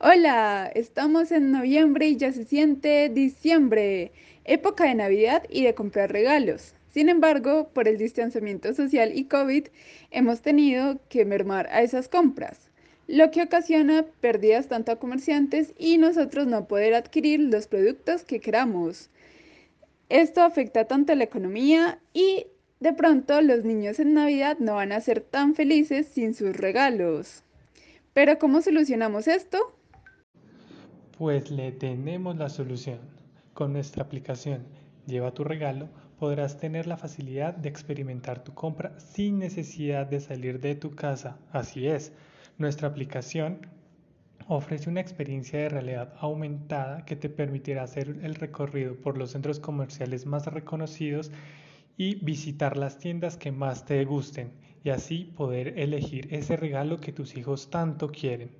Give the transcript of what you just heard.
Hola, estamos en noviembre y ya se siente diciembre, época de Navidad y de comprar regalos. Sin embargo, por el distanciamiento social y COVID, hemos tenido que mermar a esas compras, lo que ocasiona pérdidas tanto a comerciantes y nosotros no poder adquirir los productos que queramos. Esto afecta tanto a la economía y de pronto los niños en Navidad no van a ser tan felices sin sus regalos. Pero ¿cómo solucionamos esto? Pues le tenemos la solución. Con nuestra aplicación Lleva tu regalo podrás tener la facilidad de experimentar tu compra sin necesidad de salir de tu casa. Así es, nuestra aplicación ofrece una experiencia de realidad aumentada que te permitirá hacer el recorrido por los centros comerciales más reconocidos y visitar las tiendas que más te gusten y así poder elegir ese regalo que tus hijos tanto quieren.